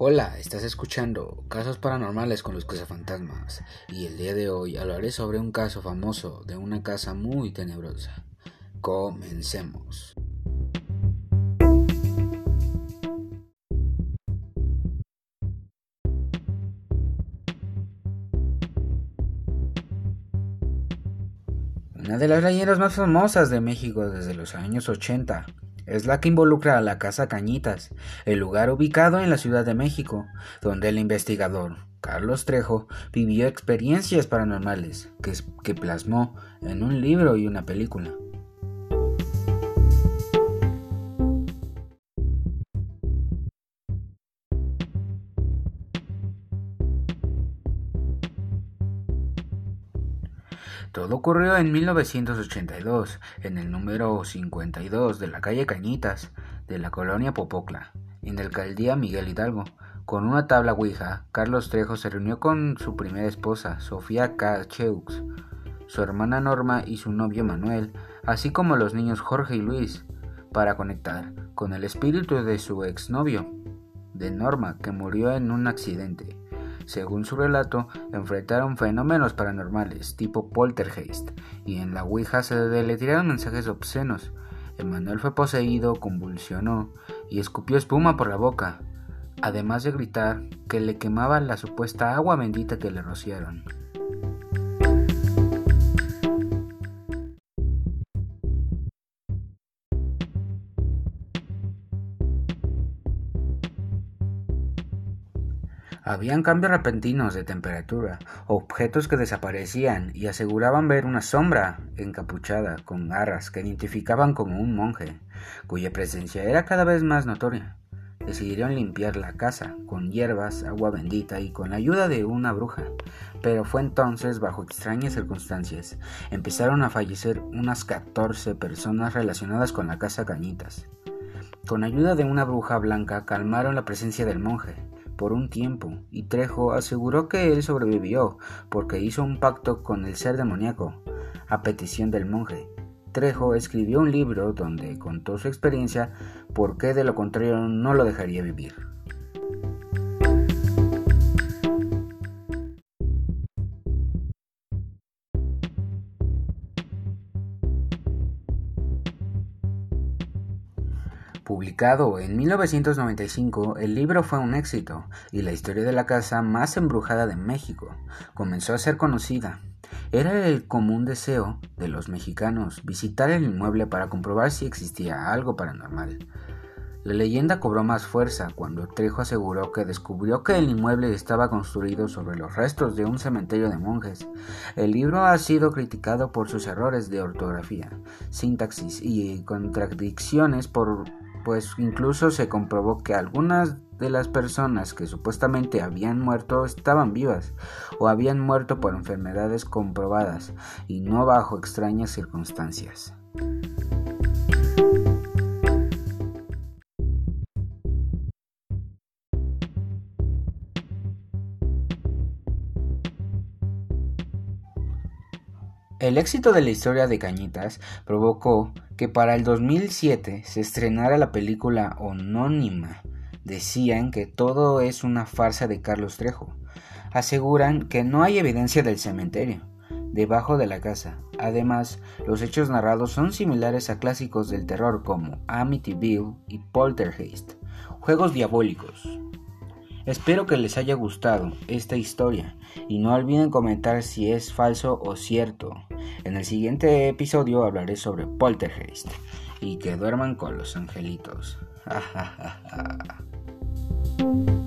Hola, estás escuchando Casos Paranormales con los Cazafantasmas y el día de hoy hablaré sobre un caso famoso de una casa muy tenebrosa. Comencemos. Una de las leyendas más famosas de México desde los años 80 es la que involucra a la Casa Cañitas, el lugar ubicado en la Ciudad de México, donde el investigador Carlos Trejo vivió experiencias paranormales que, que plasmó en un libro y una película. Todo ocurrió en 1982, en el número 52 de la calle Cañitas, de la colonia Popocla, en el alcaldía Miguel Hidalgo. Con una tabla Ouija, Carlos Trejo se reunió con su primera esposa, Sofía Cacheux, su hermana Norma y su novio Manuel, así como los niños Jorge y Luis, para conectar con el espíritu de su exnovio, de Norma, que murió en un accidente. Según su relato, enfrentaron fenómenos paranormales tipo poltergeist y en la Ouija se le tiraron mensajes obscenos. Emanuel fue poseído, convulsionó y escupió espuma por la boca, además de gritar que le quemaba la supuesta agua bendita que le rociaron. Habían cambios repentinos de temperatura, objetos que desaparecían y aseguraban ver una sombra encapuchada con garras que identificaban como un monje, cuya presencia era cada vez más notoria. Decidieron limpiar la casa con hierbas, agua bendita y con la ayuda de una bruja, pero fue entonces bajo extrañas circunstancias. Empezaron a fallecer unas 14 personas relacionadas con la casa Cañitas. Con ayuda de una bruja blanca calmaron la presencia del monje, por un tiempo, y Trejo aseguró que él sobrevivió porque hizo un pacto con el ser demoníaco, a petición del monje. Trejo escribió un libro donde contó su experiencia porque de lo contrario no lo dejaría vivir. Publicado en 1995, el libro fue un éxito y la historia de la casa más embrujada de México comenzó a ser conocida. Era el común deseo de los mexicanos visitar el inmueble para comprobar si existía algo paranormal. La leyenda cobró más fuerza cuando Trejo aseguró que descubrió que el inmueble estaba construido sobre los restos de un cementerio de monjes. El libro ha sido criticado por sus errores de ortografía, sintaxis y contradicciones por pues incluso se comprobó que algunas de las personas que supuestamente habían muerto estaban vivas o habían muerto por enfermedades comprobadas y no bajo extrañas circunstancias. El éxito de la historia de Cañitas provocó que para el 2007 se estrenara la película Anónima. Decían que todo es una farsa de Carlos Trejo. Aseguran que no hay evidencia del cementerio debajo de la casa. Además, los hechos narrados son similares a clásicos del terror como Amityville y Poltergeist, juegos diabólicos. Espero que les haya gustado esta historia y no olviden comentar si es falso o cierto. En el siguiente episodio hablaré sobre Poltergeist y que duerman con los angelitos.